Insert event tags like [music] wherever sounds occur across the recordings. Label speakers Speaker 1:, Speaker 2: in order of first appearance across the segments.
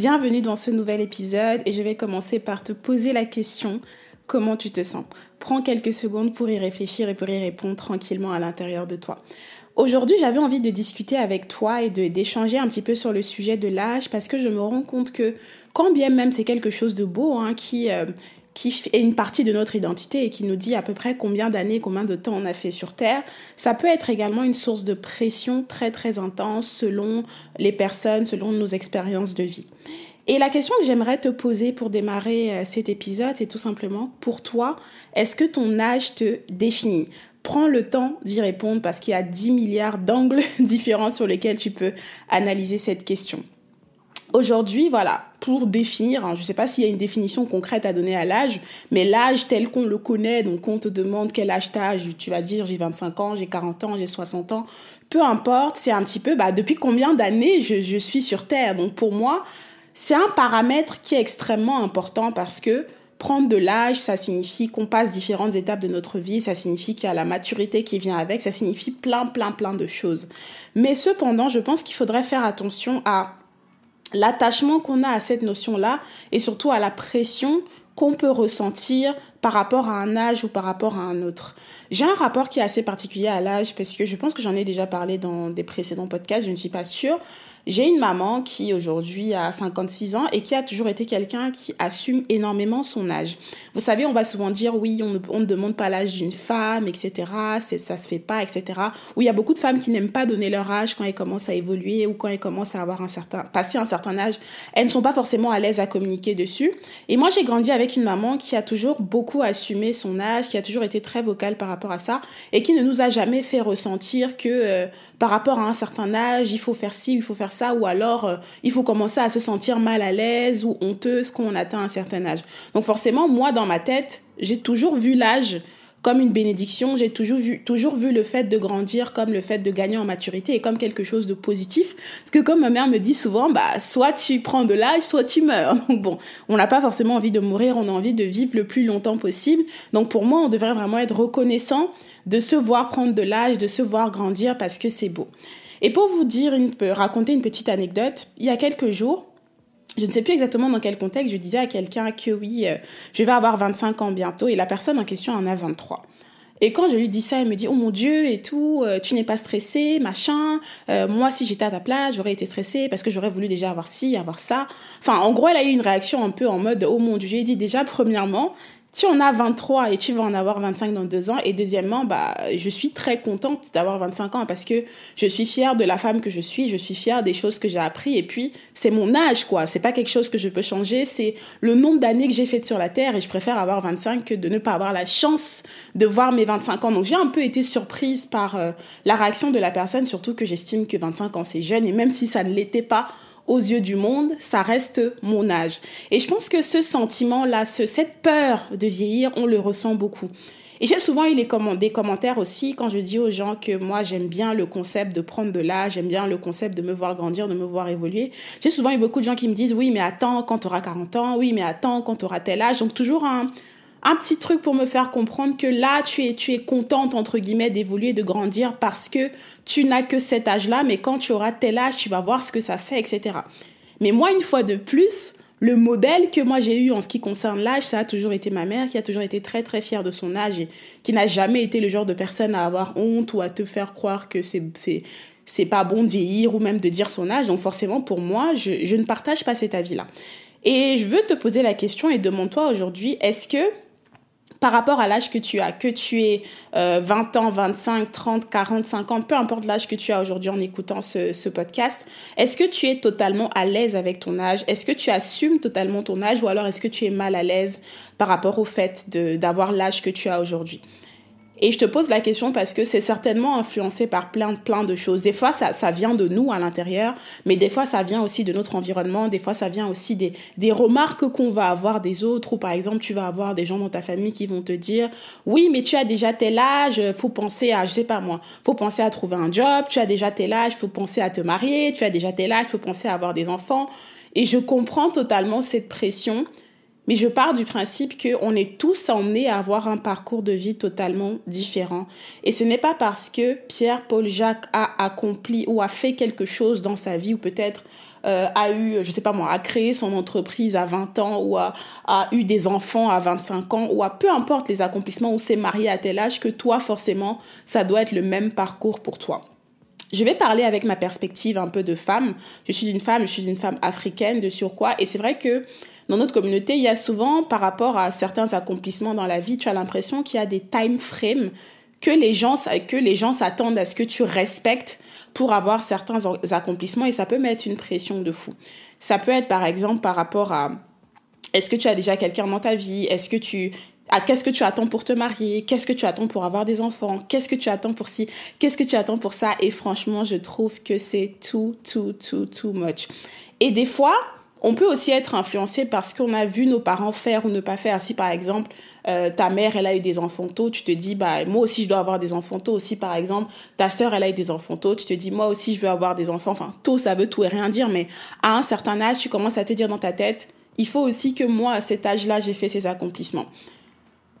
Speaker 1: Bienvenue dans ce nouvel épisode et je vais commencer par te poser la question comment tu te sens? Prends quelques secondes pour y réfléchir et pour y répondre tranquillement à l'intérieur de toi. Aujourd'hui, j'avais envie de discuter avec toi et d'échanger un petit peu sur le sujet de l'âge parce que je me rends compte que quand bien même c'est quelque chose de beau hein, qui, euh, qui est une partie de notre identité et qui nous dit à peu près combien d'années, combien de temps on a fait sur Terre, ça peut être également une source de pression très très intense selon les personnes, selon nos expériences de vie. Et la question que j'aimerais te poser pour démarrer euh, cet épisode, c'est tout simplement, pour toi, est-ce que ton âge te définit? Prends le temps d'y répondre parce qu'il y a 10 milliards d'angles [laughs] différents sur lesquels tu peux analyser cette question. Aujourd'hui, voilà, pour définir, hein, je ne sais pas s'il y a une définition concrète à donner à l'âge, mais l'âge tel qu'on le connaît, donc on te demande quel âge t'as, tu vas dire j'ai 25 ans, j'ai 40 ans, j'ai 60 ans, peu importe, c'est un petit peu bah, depuis combien d'années je, je suis sur Terre? Donc pour moi, c'est un paramètre qui est extrêmement important parce que prendre de l'âge, ça signifie qu'on passe différentes étapes de notre vie, ça signifie qu'il y a la maturité qui vient avec, ça signifie plein, plein, plein de choses. Mais cependant, je pense qu'il faudrait faire attention à l'attachement qu'on a à cette notion-là et surtout à la pression qu'on peut ressentir par rapport à un âge ou par rapport à un autre. J'ai un rapport qui est assez particulier à l'âge parce que je pense que j'en ai déjà parlé dans des précédents podcasts, je ne suis pas sûre, j'ai une maman qui aujourd'hui a 56 ans et qui a toujours été quelqu'un qui assume énormément son âge. Vous savez, on va souvent dire oui, on ne, demande pas l'âge d'une femme, etc. Ça se fait pas, etc. Ou il y a beaucoup de femmes qui n'aiment pas donner leur âge quand elles commencent à évoluer ou quand elles commencent à avoir un certain, passer un certain âge. Elles ne sont pas forcément à l'aise à communiquer dessus. Et moi, j'ai grandi avec une maman qui a toujours beaucoup assumé son âge, qui a toujours été très vocale par rapport à ça et qui ne nous a jamais fait ressentir que euh, par rapport à un certain âge, il faut faire ci, il faut faire ça, ou alors euh, il faut commencer à se sentir mal à l'aise ou honteuse quand on atteint un certain âge. Donc forcément, moi, dans ma tête, j'ai toujours vu l'âge comme une bénédiction, j'ai toujours vu, toujours vu le fait de grandir comme le fait de gagner en maturité et comme quelque chose de positif. Parce que comme ma mère me dit souvent, bah, soit tu prends de l'âge, soit tu meurs. [laughs] Donc bon, on n'a pas forcément envie de mourir, on a envie de vivre le plus longtemps possible. Donc pour moi, on devrait vraiment être reconnaissant de se voir prendre de l'âge, de se voir grandir parce que c'est beau. Et pour vous dire, une, raconter une petite anecdote, il y a quelques jours, je ne sais plus exactement dans quel contexte, je disais à quelqu'un que oui, euh, je vais avoir 25 ans bientôt et la personne en question en a 23. Et quand je lui dis ça, elle me dit, oh mon Dieu, et tout, euh, tu n'es pas stressée, machin. Euh, moi, si j'étais à ta place, j'aurais été stressée parce que j'aurais voulu déjà avoir ci, avoir ça. Enfin, en gros, elle a eu une réaction un peu en mode, oh mon Dieu, j'ai dit déjà, [laughs] premièrement, tu en as 23 et tu vas en avoir 25 dans deux ans. Et deuxièmement, bah, je suis très contente d'avoir 25 ans parce que je suis fière de la femme que je suis, je suis fière des choses que j'ai appris. Et puis, c'est mon âge, quoi. C'est pas quelque chose que je peux changer. C'est le nombre d'années que j'ai faites sur la Terre et je préfère avoir 25 que de ne pas avoir la chance de voir mes 25 ans. Donc, j'ai un peu été surprise par euh, la réaction de la personne, surtout que j'estime que 25 ans, c'est jeune. Et même si ça ne l'était pas, aux yeux du monde, ça reste mon âge. Et je pense que ce sentiment-là, ce, cette peur de vieillir, on le ressent beaucoup. Et j'ai souvent eu les des commentaires aussi quand je dis aux gens que moi j'aime bien le concept de prendre de l'âge, j'aime bien le concept de me voir grandir, de me voir évoluer. J'ai souvent eu beaucoup de gens qui me disent oui mais attends quand tu auras 40 ans, oui mais attends quand tu auras tel âge. Donc toujours un, un petit truc pour me faire comprendre que là, tu es, tu es contente, entre guillemets, d'évoluer, de grandir parce que tu n'as que cet âge-là, mais quand tu auras tel âge, tu vas voir ce que ça fait, etc. Mais moi, une fois de plus, le modèle que moi j'ai eu en ce qui concerne l'âge, ça a toujours été ma mère qui a toujours été très très fière de son âge et qui n'a jamais été le genre de personne à avoir honte ou à te faire croire que c'est c'est c'est pas bon de vieillir ou même de dire son âge. Donc forcément pour moi, je, je ne partage pas cet avis-là. Et je veux te poser la question et demande-toi aujourd'hui, est-ce que par rapport à l'âge que tu as, que tu aies 20 ans, 25, 30, 40, 50, peu importe l'âge que tu as aujourd'hui en écoutant ce, ce podcast, est-ce que tu es totalement à l'aise avec ton âge? Est-ce que tu assumes totalement ton âge ou alors est-ce que tu es mal à l'aise par rapport au fait d'avoir l'âge que tu as aujourd'hui? Et je te pose la question parce que c'est certainement influencé par plein, plein de choses. Des fois, ça, ça vient de nous à l'intérieur, mais des fois, ça vient aussi de notre environnement. Des fois, ça vient aussi des, des remarques qu'on va avoir des autres. Ou par exemple, tu vas avoir des gens dans ta famille qui vont te dire, oui, mais tu as déjà tel âge, faut penser à, je sais pas moi, faut penser à trouver un job, tu as déjà tel âge, faut penser à te marier, tu as déjà tel âge, faut penser à avoir des enfants. Et je comprends totalement cette pression mais je pars du principe qu'on est tous emmenés à avoir un parcours de vie totalement différent. Et ce n'est pas parce que Pierre, Paul, Jacques a accompli ou a fait quelque chose dans sa vie ou peut-être euh, a eu, je sais pas moi, a créé son entreprise à 20 ans ou a, eu des enfants à 25 ans ou a peu importe les accomplissements ou s'est marié à tel âge que toi, forcément, ça doit être le même parcours pour toi. Je vais parler avec ma perspective un peu de femme. Je suis une femme, je suis une femme africaine de surcroît et c'est vrai que dans notre communauté, il y a souvent, par rapport à certains accomplissements dans la vie, tu as l'impression qu'il y a des time frames que les gens, que les gens s'attendent à ce que tu respectes pour avoir certains accomplissements et ça peut mettre une pression de fou. Ça peut être par exemple par rapport à est-ce que tu as déjà quelqu'un dans ta vie? Est-ce que tu qu'est-ce que tu attends pour te marier? Qu'est-ce que tu attends pour avoir des enfants? Qu'est-ce que tu attends pour ci? Qu'est-ce que tu attends pour ça? Et franchement, je trouve que c'est tout, tout, tout, too much. Et des fois, on peut aussi être influencé parce qu'on a vu nos parents faire ou ne pas faire. Si par exemple, euh, ta mère, elle a eu des enfants tôt, tu te dis, bah, moi aussi, je dois avoir des enfants tôt. Aussi, par exemple, ta sœur, elle a eu des enfants tôt, tu te dis, moi aussi, je veux avoir des enfants. Enfin, tôt, ça veut tout et rien dire, mais à un certain âge, tu commences à te dire dans ta tête, il faut aussi que moi, à cet âge-là, j'ai fait ces accomplissements.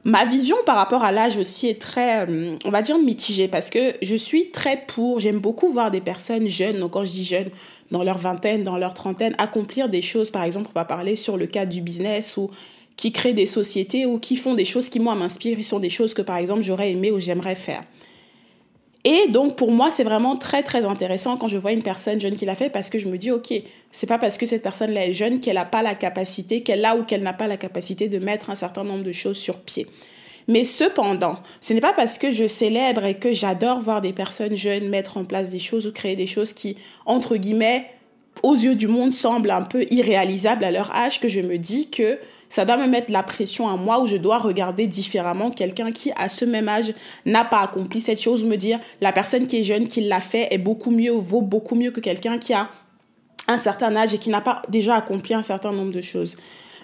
Speaker 1: Ma vision par rapport à l'âge aussi est très, euh, on va dire, mitigée parce que je suis très pour, j'aime beaucoup voir des personnes jeunes, donc quand je dis jeunes, dans leur vingtaine, dans leur trentaine, accomplir des choses. Par exemple, on va parler sur le cadre du business ou qui créent des sociétés ou qui font des choses qui, moi, m'inspirent. Ils sont des choses que, par exemple, j'aurais aimé ou j'aimerais faire. Et donc, pour moi, c'est vraiment très, très intéressant quand je vois une personne jeune qui l'a fait parce que je me dis, OK, c'est pas parce que cette personne-là est jeune qu'elle n'a pas la capacité, qu'elle a ou qu'elle n'a pas la capacité de mettre un certain nombre de choses sur pied. Mais cependant, ce n'est pas parce que je célèbre et que j'adore voir des personnes jeunes mettre en place des choses ou créer des choses qui, entre guillemets, aux yeux du monde semblent un peu irréalisables à leur âge que je me dis que ça doit me mettre la pression à moi où je dois regarder différemment quelqu'un qui, à ce même âge, n'a pas accompli cette chose, me dire la personne qui est jeune, qui l'a fait, est beaucoup mieux, vaut beaucoup mieux que quelqu'un qui a un certain âge et qui n'a pas déjà accompli un certain nombre de choses.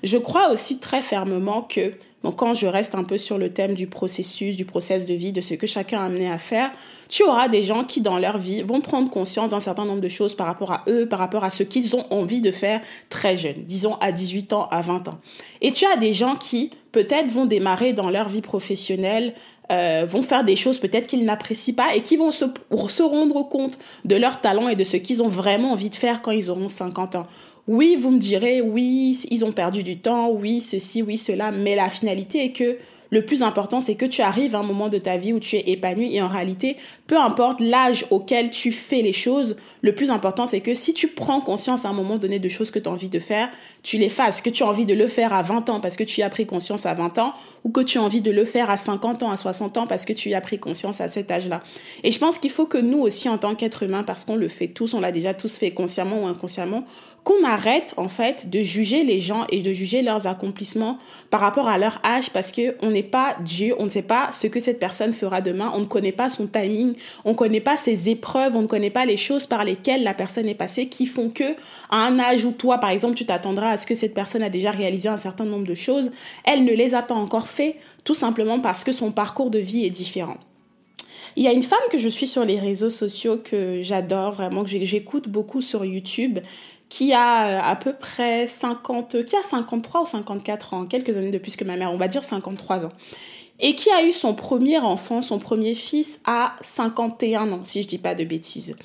Speaker 1: Je crois aussi très fermement que quand je reste un peu sur le thème du processus, du process de vie, de ce que chacun a amené à faire, tu auras des gens qui dans leur vie vont prendre conscience d'un certain nombre de choses par rapport à eux, par rapport à ce qu'ils ont envie de faire très jeunes, disons à 18 ans, à 20 ans. Et tu as des gens qui peut-être vont démarrer dans leur vie professionnelle euh, vont faire des choses peut-être qu'ils n'apprécient pas et qui vont se, se rendre compte de leur talent et de ce qu'ils ont vraiment envie de faire quand ils auront 50 ans. Oui, vous me direz, oui, ils ont perdu du temps, oui, ceci, oui, cela, mais la finalité est que le plus important, c'est que tu arrives à un moment de ta vie où tu es épanoui et en réalité, peu importe l'âge auquel tu fais les choses, le plus important, c'est que si tu prends conscience à un moment donné de choses que tu as envie de faire, tu les fasses. Que tu as envie de le faire à 20 ans parce que tu y as pris conscience à 20 ans ou que tu as envie de le faire à 50 ans, à 60 ans parce que tu y as pris conscience à cet âge-là. Et je pense qu'il faut que nous aussi, en tant qu'êtres humains, parce qu'on le fait tous, on l'a déjà tous fait consciemment ou inconsciemment, qu'on arrête en fait de juger les gens et de juger leurs accomplissements par rapport à leur âge parce que on n'est pas Dieu, on ne sait pas ce que cette personne fera demain, on ne connaît pas son timing, on ne connaît pas ses épreuves, on ne connaît pas les choses par lesquelles la personne est passée qui font que à un âge où toi par exemple tu t'attendras à ce que cette personne a déjà réalisé un certain nombre de choses, elle ne les a pas encore fait tout simplement parce que son parcours de vie est différent. Il y a une femme que je suis sur les réseaux sociaux que j'adore vraiment, que j'écoute beaucoup sur YouTube, qui a euh, à peu près 50, qui a 53 ou 54 ans, quelques années de plus que ma mère, on va dire 53 ans. Et qui a eu son premier enfant, son premier fils à 51 ans, si je dis pas de bêtises.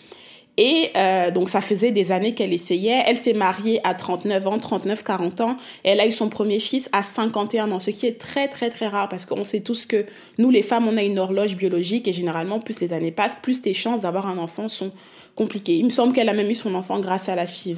Speaker 1: Et euh, donc ça faisait des années qu'elle essayait. Elle s'est mariée à 39 ans, 39, 40 ans. Et elle a eu son premier fils à 51 ans, ce qui est très très très rare parce qu'on sait tous que nous les femmes, on a une horloge biologique et généralement plus les années passent, plus tes chances d'avoir un enfant sont compliquées. Il me semble qu'elle a même eu son enfant grâce à la FIV.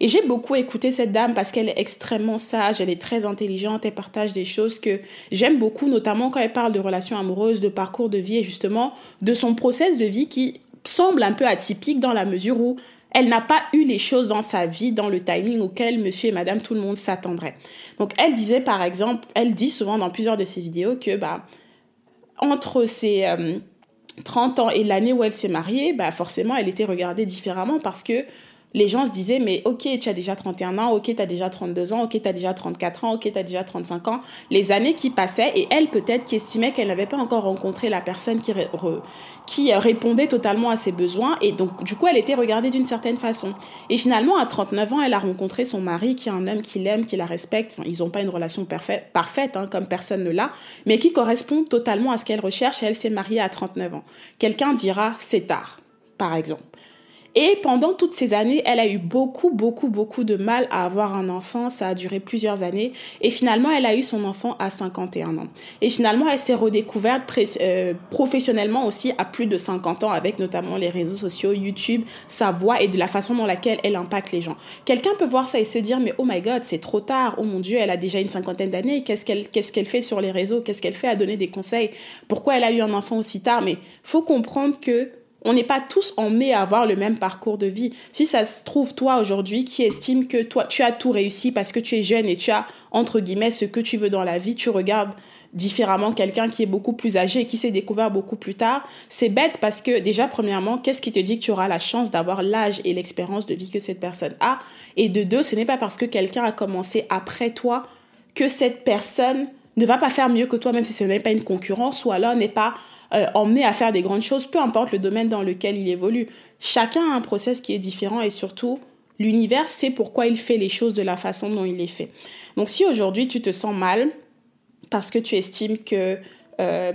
Speaker 1: Et j'ai beaucoup écouté cette dame parce qu'elle est extrêmement sage, elle est très intelligente, elle partage des choses que j'aime beaucoup, notamment quand elle parle de relations amoureuses, de parcours de vie et justement de son process de vie qui semble un peu atypique dans la mesure où elle n'a pas eu les choses dans sa vie dans le timing auquel monsieur et madame tout le monde s'attendrait. Donc elle disait par exemple, elle dit souvent dans plusieurs de ses vidéos que bah entre ses 30 euh, ans et l'année où elle s'est mariée, bah forcément elle était regardée différemment parce que les gens se disaient, mais ok, tu as déjà 31 ans, ok, tu as déjà 32 ans, ok, tu as déjà 34 ans, ok, tu as déjà 35 ans. Les années qui passaient, et elle peut-être qui estimait qu'elle n'avait pas encore rencontré la personne qui, qui répondait totalement à ses besoins, et donc du coup, elle était regardée d'une certaine façon. Et finalement, à 39 ans, elle a rencontré son mari, qui est un homme qui l'aime, qui la respecte. Enfin, ils n'ont pas une relation parfaite, parfaite hein, comme personne ne l'a, mais qui correspond totalement à ce qu'elle recherche, et elle s'est mariée à 39 ans. Quelqu'un dira, c'est tard, par exemple. Et pendant toutes ces années, elle a eu beaucoup, beaucoup, beaucoup de mal à avoir un enfant. Ça a duré plusieurs années. Et finalement, elle a eu son enfant à 51 ans. Et finalement, elle s'est redécouverte euh, professionnellement aussi à plus de 50 ans avec notamment les réseaux sociaux, YouTube, sa voix et de la façon dans laquelle elle impacte les gens. Quelqu'un peut voir ça et se dire, mais oh my god, c'est trop tard. Oh mon Dieu, elle a déjà une cinquantaine d'années. Qu'est-ce qu'elle qu'est-ce qu'elle fait sur les réseaux? Qu'est-ce qu'elle fait à donner des conseils? Pourquoi elle a eu un enfant aussi tard? Mais faut comprendre que on n'est pas tous en mai à avoir le même parcours de vie. Si ça se trouve, toi aujourd'hui, qui estime que toi, tu as tout réussi parce que tu es jeune et tu as, entre guillemets, ce que tu veux dans la vie, tu regardes différemment quelqu'un qui est beaucoup plus âgé et qui s'est découvert beaucoup plus tard, c'est bête parce que déjà, premièrement, qu'est-ce qui te dit que tu auras la chance d'avoir l'âge et l'expérience de vie que cette personne a? Et de deux, ce n'est pas parce que quelqu'un a commencé après toi que cette personne ne va pas faire mieux que toi, même si ce n'est pas une concurrence, ou alors n'est pas euh, emmené à faire des grandes choses, peu importe le domaine dans lequel il évolue. Chacun a un process qui est différent et surtout, l'univers sait pourquoi il fait les choses de la façon dont il les fait. Donc si aujourd'hui tu te sens mal parce que tu estimes que euh,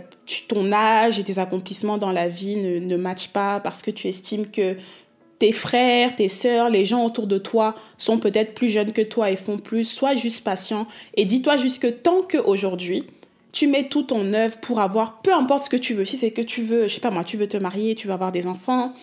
Speaker 1: ton âge et tes accomplissements dans la vie ne, ne matchent pas, parce que tu estimes que tes frères, tes sœurs, les gens autour de toi sont peut-être plus jeunes que toi et font plus, sois juste patient et dis-toi juste que tant qu'aujourd'hui, tu mets tout ton œuvre pour avoir, peu importe ce que tu veux, si c'est que tu veux, je sais pas moi, tu veux te marier, tu veux avoir des enfants,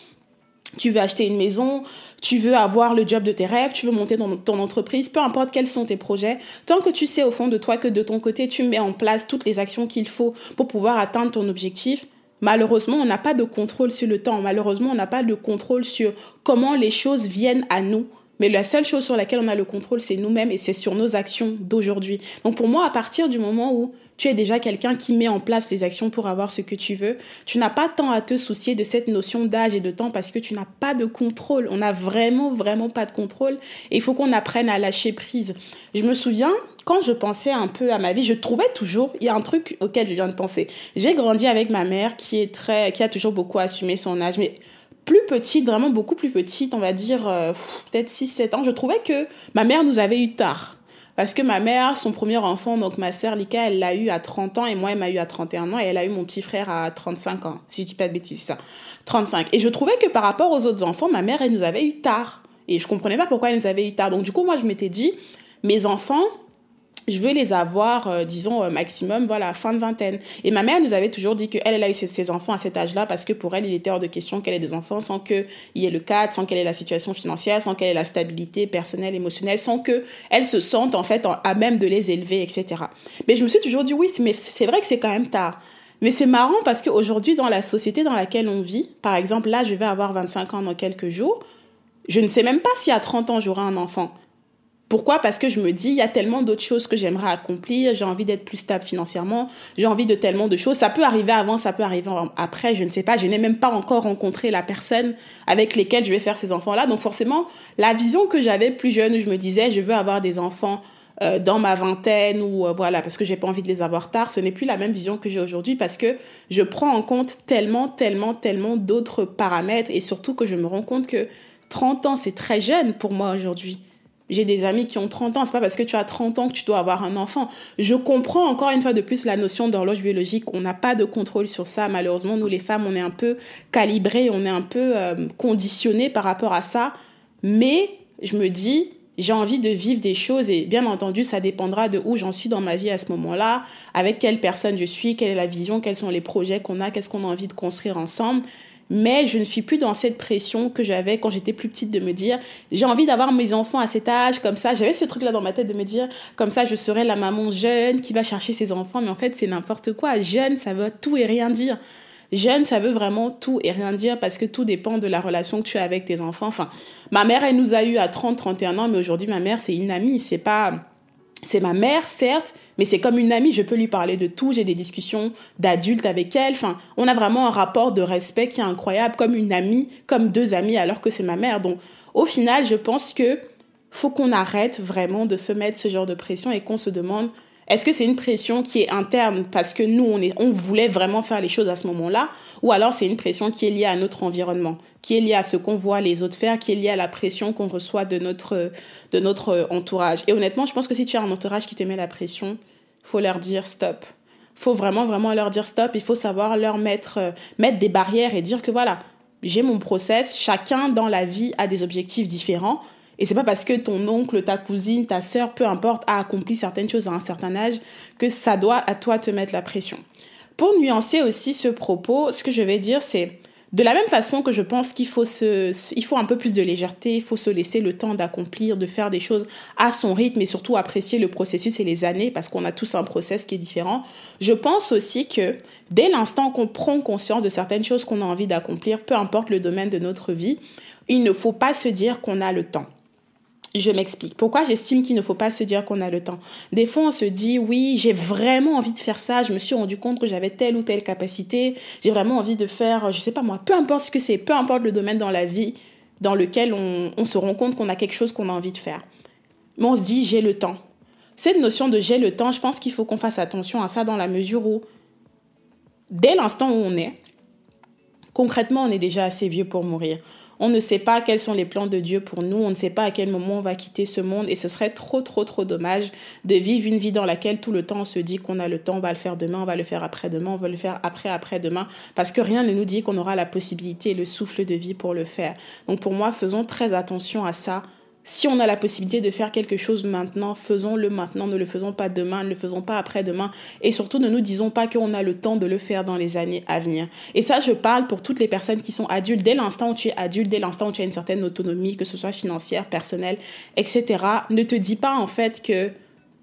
Speaker 1: tu veux acheter une maison, tu veux avoir le job de tes rêves, tu veux monter dans ton entreprise, peu importe quels sont tes projets, tant que tu sais au fond de toi que de ton côté, tu mets en place toutes les actions qu'il faut pour pouvoir atteindre ton objectif, malheureusement, on n'a pas de contrôle sur le temps, malheureusement, on n'a pas de contrôle sur comment les choses viennent à nous. Mais la seule chose sur laquelle on a le contrôle, c'est nous-mêmes et c'est sur nos actions d'aujourd'hui. Donc pour moi, à partir du moment où tu es déjà quelqu'un qui met en place les actions pour avoir ce que tu veux. Tu n'as pas tant à te soucier de cette notion d'âge et de temps parce que tu n'as pas de contrôle. On n'a vraiment, vraiment pas de contrôle. Et il faut qu'on apprenne à lâcher prise. Je me souviens, quand je pensais un peu à ma vie, je trouvais toujours, il y a un truc auquel je viens de penser. J'ai grandi avec ma mère qui est très, qui a toujours beaucoup assumé son âge, mais plus petite, vraiment beaucoup plus petite, on va dire euh, peut-être 6-7 ans, je trouvais que ma mère nous avait eu tard. Parce que ma mère, son premier enfant, donc ma sœur Lika, elle l'a eu à 30 ans et moi, elle m'a eu à 31 ans et elle a eu mon petit frère à 35 ans, si je dis pas de bêtises, ça. 35. Et je trouvais que par rapport aux autres enfants, ma mère, elle nous avait eu tard. Et je comprenais pas pourquoi elle nous avait eu tard. Donc du coup, moi, je m'étais dit, mes enfants, je veux les avoir, euh, disons, euh, maximum, voilà, fin de vingtaine. Et ma mère nous avait toujours dit qu'elle, elle a eu ses, enfants à cet âge-là parce que pour elle, il était hors de question qu'elle ait des enfants sans qu'il y ait le cadre, sans qu'elle ait la situation financière, sans qu'elle ait la stabilité personnelle, émotionnelle, sans qu'elle se sente, en fait, à même de les élever, etc. Mais je me suis toujours dit, oui, mais c'est vrai que c'est quand même tard. Mais c'est marrant parce qu'aujourd'hui, dans la société dans laquelle on vit, par exemple, là, je vais avoir 25 ans dans quelques jours, je ne sais même pas si à 30 ans, j'aurai un enfant. Pourquoi? Parce que je me dis, il y a tellement d'autres choses que j'aimerais accomplir, j'ai envie d'être plus stable financièrement, j'ai envie de tellement de choses. Ça peut arriver avant, ça peut arriver après, je ne sais pas. Je n'ai même pas encore rencontré la personne avec laquelle je vais faire ces enfants-là. Donc forcément, la vision que j'avais plus jeune, où je me disais, je veux avoir des enfants euh, dans ma vingtaine ou euh, voilà, parce que j'ai pas envie de les avoir tard, ce n'est plus la même vision que j'ai aujourd'hui parce que je prends en compte tellement, tellement, tellement d'autres paramètres et surtout que je me rends compte que 30 ans, c'est très jeune pour moi aujourd'hui. J'ai des amis qui ont 30 ans. C'est pas parce que tu as 30 ans que tu dois avoir un enfant. Je comprends encore une fois de plus la notion d'horloge biologique. On n'a pas de contrôle sur ça. Malheureusement, nous les femmes, on est un peu calibrés, on est un peu euh, conditionnés par rapport à ça. Mais je me dis, j'ai envie de vivre des choses et bien entendu, ça dépendra de où j'en suis dans ma vie à ce moment-là, avec quelle personne je suis, quelle est la vision, quels sont les projets qu'on a, qu'est-ce qu'on a envie de construire ensemble mais je ne suis plus dans cette pression que j'avais quand j'étais plus petite de me dire j'ai envie d'avoir mes enfants à cet âge comme ça. J'avais ce truc là dans ma tête de me dire comme ça je serai la maman jeune qui va chercher ses enfants. Mais en fait c'est n'importe quoi. Jeune ça veut tout et rien dire. Jeune ça veut vraiment tout et rien dire parce que tout dépend de la relation que tu as avec tes enfants. Enfin ma mère elle nous a eu à 30 31 ans mais aujourd'hui ma mère c'est une amie. C'est pas c'est ma mère, certes, mais c'est comme une amie, je peux lui parler de tout, j'ai des discussions d'adultes avec elle. On a vraiment un rapport de respect qui est incroyable, comme une amie, comme deux amies, alors que c'est ma mère. Donc, au final, je pense que faut qu'on arrête vraiment de se mettre ce genre de pression et qu'on se demande est-ce que c'est une pression qui est interne parce que nous, on, est, on voulait vraiment faire les choses à ce moment-là? Ou alors c'est une pression qui est liée à notre environnement, qui est liée à ce qu'on voit les autres faire, qui est liée à la pression qu'on reçoit de notre, de notre entourage? Et honnêtement, je pense que si tu as un entourage qui te met la pression, faut leur dire stop. faut vraiment, vraiment leur dire stop. Il faut savoir leur mettre, euh, mettre des barrières et dire que voilà, j'ai mon process. Chacun dans la vie a des objectifs différents. Et c'est pas parce que ton oncle, ta cousine, ta sœur, peu importe, a accompli certaines choses à un certain âge que ça doit à toi te mettre la pression. Pour nuancer aussi ce propos, ce que je vais dire, c'est de la même façon que je pense qu'il faut se, il faut un peu plus de légèreté, il faut se laisser le temps d'accomplir, de faire des choses à son rythme et surtout apprécier le processus et les années parce qu'on a tous un process qui est différent. Je pense aussi que dès l'instant qu'on prend conscience de certaines choses qu'on a envie d'accomplir, peu importe le domaine de notre vie, il ne faut pas se dire qu'on a le temps. Je m'explique. Pourquoi j'estime qu'il ne faut pas se dire qu'on a le temps? Des fois, on se dit, oui, j'ai vraiment envie de faire ça. Je me suis rendu compte que j'avais telle ou telle capacité. J'ai vraiment envie de faire, je sais pas moi, peu importe ce que c'est, peu importe le domaine dans la vie dans lequel on, on se rend compte qu'on a quelque chose qu'on a envie de faire. Mais on se dit, j'ai le temps. Cette notion de j'ai le temps, je pense qu'il faut qu'on fasse attention à ça dans la mesure où, dès l'instant où on est, concrètement, on est déjà assez vieux pour mourir. On ne sait pas quels sont les plans de Dieu pour nous, on ne sait pas à quel moment on va quitter ce monde. Et ce serait trop trop trop dommage de vivre une vie dans laquelle tout le temps on se dit qu'on a le temps, on va le faire demain, on va le faire après-demain, on va le faire après après-demain. Parce que rien ne nous dit qu'on aura la possibilité et le souffle de vie pour le faire. Donc pour moi, faisons très attention à ça si on a la possibilité de faire quelque chose maintenant, faisons-le maintenant, ne le faisons pas demain, ne le faisons pas après-demain. Et surtout, ne nous disons pas qu'on a le temps de le faire dans les années à venir. Et ça, je parle pour toutes les personnes qui sont adultes. Dès l'instant où tu es adulte, dès l'instant où tu as une certaine autonomie, que ce soit financière, personnelle, etc., ne te dis pas en fait que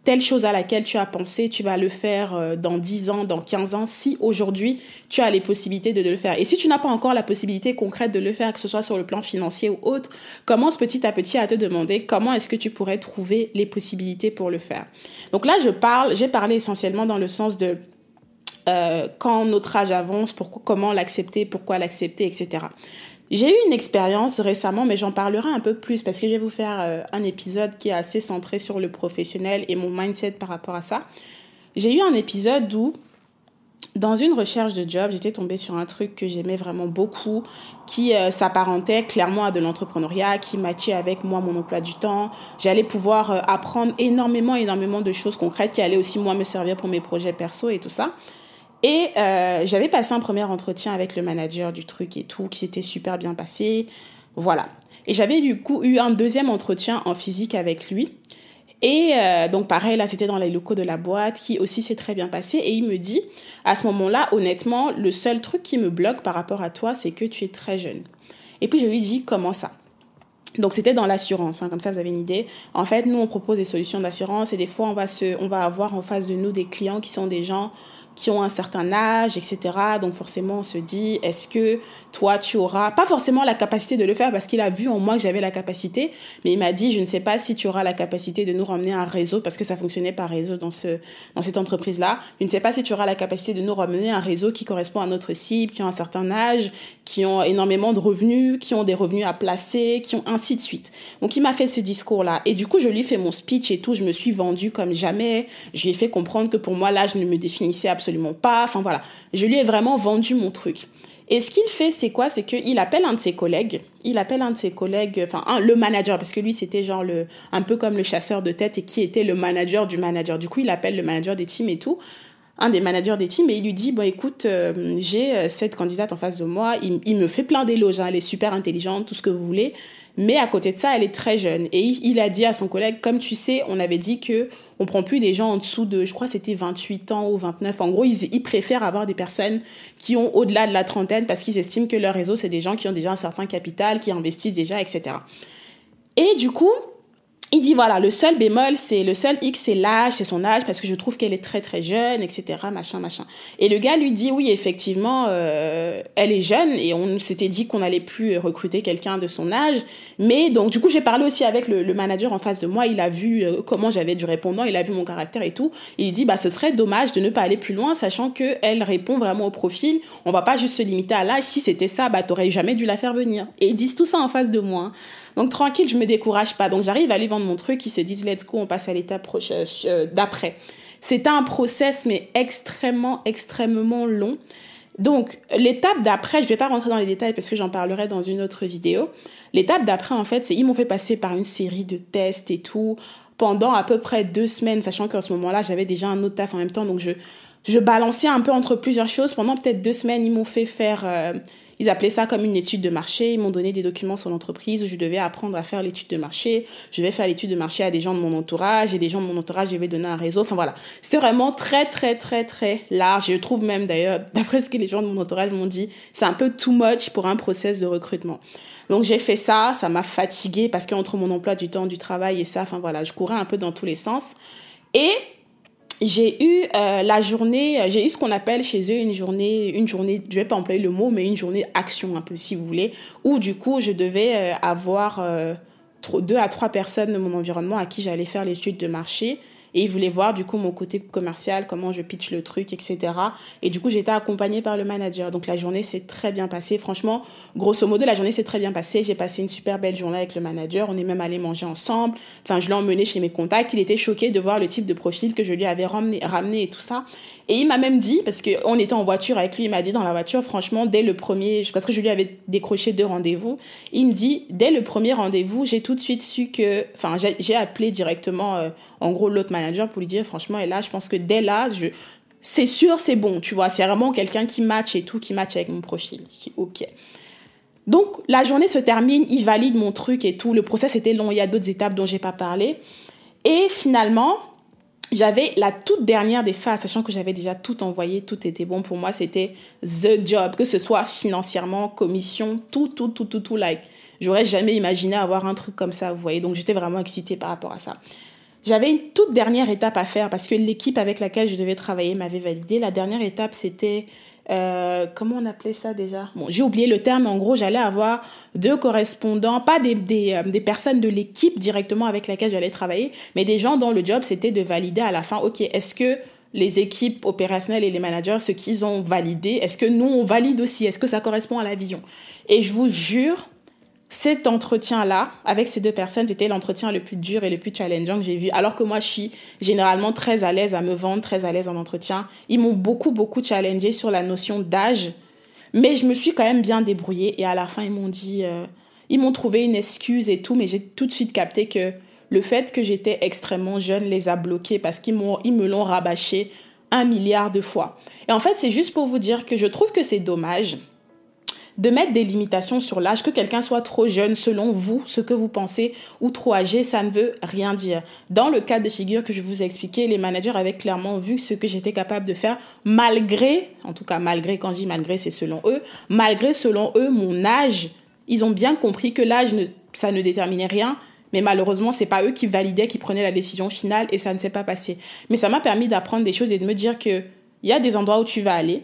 Speaker 1: telle chose à laquelle tu as pensé, tu vas le faire euh, dans 10 ans, dans 15 ans, si aujourd'hui tu as les possibilités de le faire. Et si tu n'as pas encore la possibilité concrète de le faire, que ce soit sur le plan financier ou autre, commence petit à petit à te demander comment est-ce que tu pourrais trouver les possibilités pour le faire. Donc là, je parle, j'ai parlé essentiellement dans le sens de euh, quand notre âge avance, comment l'accepter, pourquoi l'accepter, etc. J'ai eu une expérience récemment, mais j'en parlerai un peu plus parce que je vais vous faire euh, un épisode qui est assez centré sur le professionnel et mon mindset par rapport à ça. J'ai eu un épisode où, dans une recherche de job, j'étais tombée sur un truc que j'aimais vraiment beaucoup, qui euh, s'apparentait clairement à de l'entrepreneuriat, qui matchait avec moi mon emploi du temps. J'allais pouvoir euh, apprendre énormément, énormément de choses concrètes qui allaient aussi moi me servir pour mes projets perso et tout ça. Et euh, j'avais passé un premier entretien avec le manager du truc et tout, qui s'était super bien passé. Voilà. Et j'avais du coup eu un deuxième entretien en physique avec lui. Et euh, donc pareil, là c'était dans les locaux de la boîte, qui aussi s'est très bien passé. Et il me dit, à ce moment-là, honnêtement, le seul truc qui me bloque par rapport à toi, c'est que tu es très jeune. Et puis je lui dis, comment ça? Donc c'était dans l'assurance, hein, comme ça vous avez une idée. En fait, nous on propose des solutions d'assurance et des fois on va se, on va avoir en face de nous des clients qui sont des gens qui ont un certain âge, etc. Donc forcément, on se dit, est-ce que toi, tu auras, pas forcément la capacité de le faire parce qu'il a vu en moi que j'avais la capacité, mais il m'a dit, je ne sais pas si tu auras la capacité de nous ramener un réseau, parce que ça fonctionnait par réseau dans, ce, dans cette entreprise-là. Je ne sais pas si tu auras la capacité de nous ramener un réseau qui correspond à notre cible, qui ont un certain âge, qui ont énormément de revenus, qui ont des revenus à placer, qui ont ainsi de suite. Donc il m'a fait ce discours-là. Et du coup, je lui ai fait mon speech et tout, je me suis vendue comme jamais. Je lui ai fait comprendre que pour moi, l'âge ne me définissait absolument pas. Enfin voilà, je lui ai vraiment vendu mon truc. Et ce qu'il fait, c'est quoi? C'est qu'il appelle un de ses collègues. Il appelle un de ses collègues, enfin, le manager, parce que lui, c'était genre le, un peu comme le chasseur de tête et qui était le manager du manager. Du coup, il appelle le manager des teams et tout, un des managers des teams, et il lui dit Bon, écoute, euh, j'ai euh, cette candidate en face de moi, il, il me fait plein d'éloges, hein, elle est super intelligente, tout ce que vous voulez. Mais à côté de ça, elle est très jeune. Et il a dit à son collègue, comme tu sais, on avait dit que on prend plus des gens en dessous de, je crois c'était 28 ans ou 29. En gros, ils, ils préfèrent avoir des personnes qui ont au-delà de la trentaine parce qu'ils estiment que leur réseau, c'est des gens qui ont déjà un certain capital, qui investissent déjà, etc. Et du coup, il dit voilà, le seul bémol, c'est le seul X, c'est l'âge, c'est son âge, parce que je trouve qu'elle est très très jeune, etc. Machin, machin. Et le gars lui dit oui, effectivement, euh, elle est jeune et on s'était dit qu'on n'allait plus recruter quelqu'un de son âge. Mais donc du coup, j'ai parlé aussi avec le, le, manager en face de moi. Il a vu euh, comment j'avais du répondant, il a vu mon caractère et tout. Et il dit bah ce serait dommage de ne pas aller plus loin, sachant que elle répond vraiment au profil. On va pas juste se limiter à l'âge. Si c'était ça, bah t'aurais jamais dû la faire venir. Et ils disent tout ça en face de moi. Donc tranquille, je me décourage pas. Donc j'arrive à lui vendre mon truc, ils se disent let's go, on passe à l'étape euh, d'après. C'était un process mais extrêmement extrêmement long. Donc l'étape d'après, je vais pas rentrer dans les détails parce que j'en parlerai dans une autre vidéo. L'étape d'après en fait, c'est ils m'ont fait passer par une série de tests et tout pendant à peu près deux semaines, sachant qu'en ce moment-là j'avais déjà un autre taf en même temps, donc je je balançais un peu entre plusieurs choses. Pendant peut-être deux semaines, ils m'ont fait faire euh, ils appelaient ça comme une étude de marché. Ils m'ont donné des documents sur l'entreprise où je devais apprendre à faire l'étude de marché. Je vais faire l'étude de marché à des gens de mon entourage et des gens de mon entourage, je vais donner un réseau. Enfin voilà. C'était vraiment très, très, très, très large. Je trouve même d'ailleurs, [laughs] d'après ce que les gens de mon entourage m'ont dit, c'est un peu too much pour un process de recrutement. Donc j'ai fait ça, ça m'a fatiguée parce qu'entre mon emploi du temps, du travail et ça, enfin voilà, je courais un peu dans tous les sens. Et j'ai eu euh, la journée, j'ai eu ce qu'on appelle chez eux une journée, une journée, je vais pas employer le mot, mais une journée action un peu si vous voulez, où du coup je devais euh, avoir euh, deux à trois personnes de mon environnement à qui j'allais faire l'étude de marché et ils voulaient voir du coup mon côté commercial, comment je pitch le truc, etc. Et du coup, j'étais accompagnée par le manager. Donc la journée s'est très bien passée. Franchement, grosso modo, la journée s'est très bien passée. J'ai passé une super belle journée avec le manager. On est même allé manger ensemble. Enfin, je l'ai emmené chez mes contacts. Il était choqué de voir le type de profil que je lui avais ramené, ramené et tout ça. Et il m'a même dit, parce qu'on était en voiture avec lui, il m'a dit dans la voiture, franchement, dès le premier, parce que je lui avais décroché deux rendez-vous, il me dit, dès le premier rendez-vous, j'ai tout de suite su que, enfin, j'ai appelé directement, euh, en gros, l'autre manager pour lui dire, franchement, et là, je pense que dès là, je, c'est sûr, c'est bon, tu vois, c'est vraiment quelqu'un qui match et tout, qui match avec mon profil. ok. Donc, la journée se termine, il valide mon truc et tout. Le process était long, il y a d'autres étapes dont j'ai pas parlé. Et finalement, j'avais la toute dernière des phases, sachant que j'avais déjà tout envoyé, tout était bon pour moi, c'était the job, que ce soit financièrement, commission, tout, tout, tout, tout, tout, like. J'aurais jamais imaginé avoir un truc comme ça, vous voyez. Donc j'étais vraiment excitée par rapport à ça. J'avais une toute dernière étape à faire parce que l'équipe avec laquelle je devais travailler m'avait validé. La dernière étape, c'était euh, comment on appelait ça déjà? Bon, j'ai oublié le terme. En gros, j'allais avoir deux correspondants, pas des, des, euh, des personnes de l'équipe directement avec laquelle j'allais travailler, mais des gens dont le job c'était de valider à la fin. Ok, est-ce que les équipes opérationnelles et les managers, ce qu'ils ont validé, est-ce que nous on valide aussi? Est-ce que ça correspond à la vision? Et je vous jure, cet entretien-là, avec ces deux personnes, c'était l'entretien le plus dur et le plus challengeant que j'ai vu. Alors que moi, je suis généralement très à l'aise à me vendre, très à l'aise en entretien. Ils m'ont beaucoup, beaucoup challengé sur la notion d'âge. Mais je me suis quand même bien débrouillée. Et à la fin, ils m'ont dit, euh, ils m'ont trouvé une excuse et tout. Mais j'ai tout de suite capté que le fait que j'étais extrêmement jeune les a bloqués parce qu'ils ils me l'ont rabâché un milliard de fois. Et en fait, c'est juste pour vous dire que je trouve que c'est dommage de mettre des limitations sur l'âge, que quelqu'un soit trop jeune selon vous, ce que vous pensez, ou trop âgé, ça ne veut rien dire. Dans le cas de figure que je vous ai expliqué, les managers avaient clairement vu ce que j'étais capable de faire, malgré, en tout cas malgré, quand je dis malgré, c'est selon eux, malgré selon eux mon âge. Ils ont bien compris que l'âge, ça ne déterminait rien, mais malheureusement, c'est pas eux qui validaient, qui prenaient la décision finale et ça ne s'est pas passé. Mais ça m'a permis d'apprendre des choses et de me dire que il y a des endroits où tu vas aller,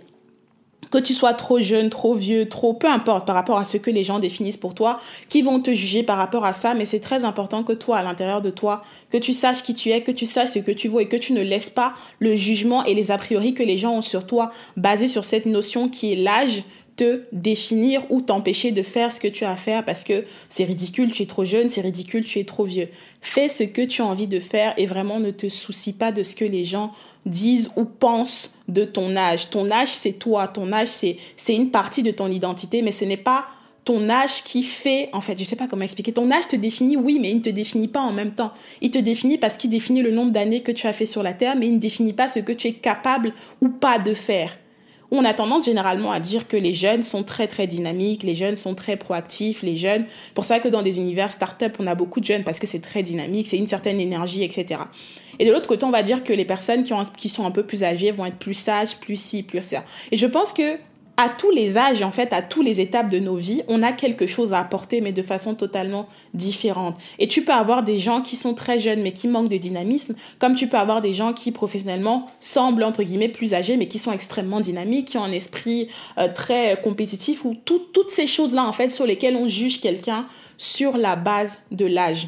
Speaker 1: que tu sois trop jeune, trop vieux, trop, peu importe par rapport à ce que les gens définissent pour toi, qui vont te juger par rapport à ça, mais c'est très important que toi, à l'intérieur de toi, que tu saches qui tu es, que tu saches ce que tu vaux et que tu ne laisses pas le jugement et les a priori que les gens ont sur toi basé sur cette notion qui est l'âge te définir ou t'empêcher de faire ce que tu as à faire parce que c'est ridicule, tu es trop jeune, c'est ridicule, tu es trop vieux. Fais ce que tu as envie de faire et vraiment ne te soucie pas de ce que les gens disent ou pensent de ton âge. Ton âge, c'est toi. Ton âge, c'est, une partie de ton identité, mais ce n'est pas ton âge qui fait, en fait, je sais pas comment expliquer, ton âge te définit, oui, mais il ne te définit pas en même temps. Il te définit parce qu'il définit le nombre d'années que tu as fait sur la Terre, mais il ne définit pas ce que tu es capable ou pas de faire. On a tendance généralement à dire que les jeunes sont très très dynamiques, les jeunes sont très proactifs, les jeunes. Pour ça que dans des univers start-up, on a beaucoup de jeunes parce que c'est très dynamique, c'est une certaine énergie, etc. Et de l'autre côté, on va dire que les personnes qui, ont, qui sont un peu plus âgées vont être plus sages, plus ci, plus ça. Et je pense que à tous les âges, en fait, à toutes les étapes de nos vies, on a quelque chose à apporter, mais de façon totalement différente. Et tu peux avoir des gens qui sont très jeunes, mais qui manquent de dynamisme, comme tu peux avoir des gens qui, professionnellement, semblent, entre guillemets, plus âgés, mais qui sont extrêmement dynamiques, qui ont un esprit euh, très compétitif, ou toutes ces choses-là, en fait, sur lesquelles on juge quelqu'un sur la base de l'âge.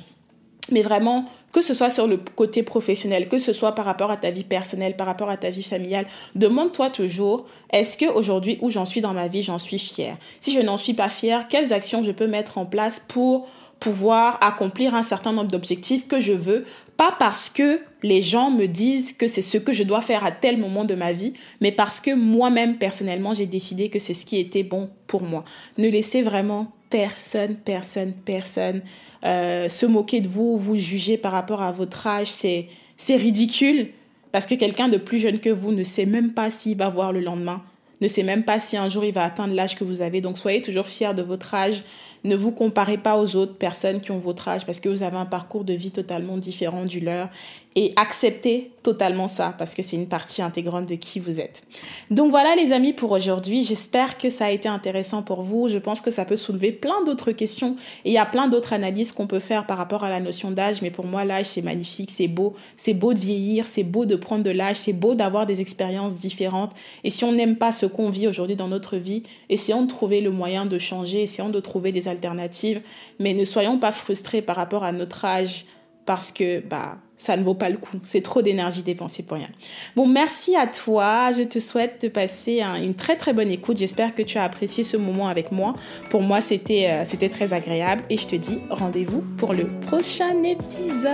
Speaker 1: Mais vraiment, que ce soit sur le côté professionnel, que ce soit par rapport à ta vie personnelle, par rapport à ta vie familiale, demande-toi toujours, est-ce que aujourd'hui où j'en suis dans ma vie, j'en suis fière? Si je n'en suis pas fière, quelles actions je peux mettre en place pour pouvoir accomplir un certain nombre d'objectifs que je veux, pas parce que les gens me disent que c'est ce que je dois faire à tel moment de ma vie, mais parce que moi-même personnellement, j'ai décidé que c'est ce qui était bon pour moi. Ne laissez vraiment personne, personne, personne euh, se moquer de vous, vous juger par rapport à votre âge, c'est, c'est ridicule parce que quelqu'un de plus jeune que vous ne sait même pas s'il va voir le lendemain, ne sait même pas si un jour il va atteindre l'âge que vous avez. Donc soyez toujours fiers de votre âge. Ne vous comparez pas aux autres personnes qui ont votre âge parce que vous avez un parcours de vie totalement différent du leur et acceptez totalement ça parce que c'est une partie intégrante de qui vous êtes. Donc voilà les amis pour aujourd'hui. J'espère que ça a été intéressant pour vous. Je pense que ça peut soulever plein d'autres questions et il y a plein d'autres analyses qu'on peut faire par rapport à la notion d'âge. Mais pour moi, l'âge, c'est magnifique, c'est beau. C'est beau de vieillir, c'est beau de prendre de l'âge, c'est beau d'avoir des expériences différentes. Et si on n'aime pas ce qu'on vit aujourd'hui dans notre vie, essayons de trouver le moyen de changer, essayons de trouver des alternatives. Mais ne soyons pas frustrés par rapport à notre âge parce que bah ça ne vaut pas le coup. C'est trop d'énergie dépensée pour rien. Bon, merci à toi. Je te souhaite de passer une très très bonne écoute. J'espère que tu as apprécié ce moment avec moi. Pour moi, c'était euh, c'était très agréable et je te dis rendez-vous pour le prochain épisode.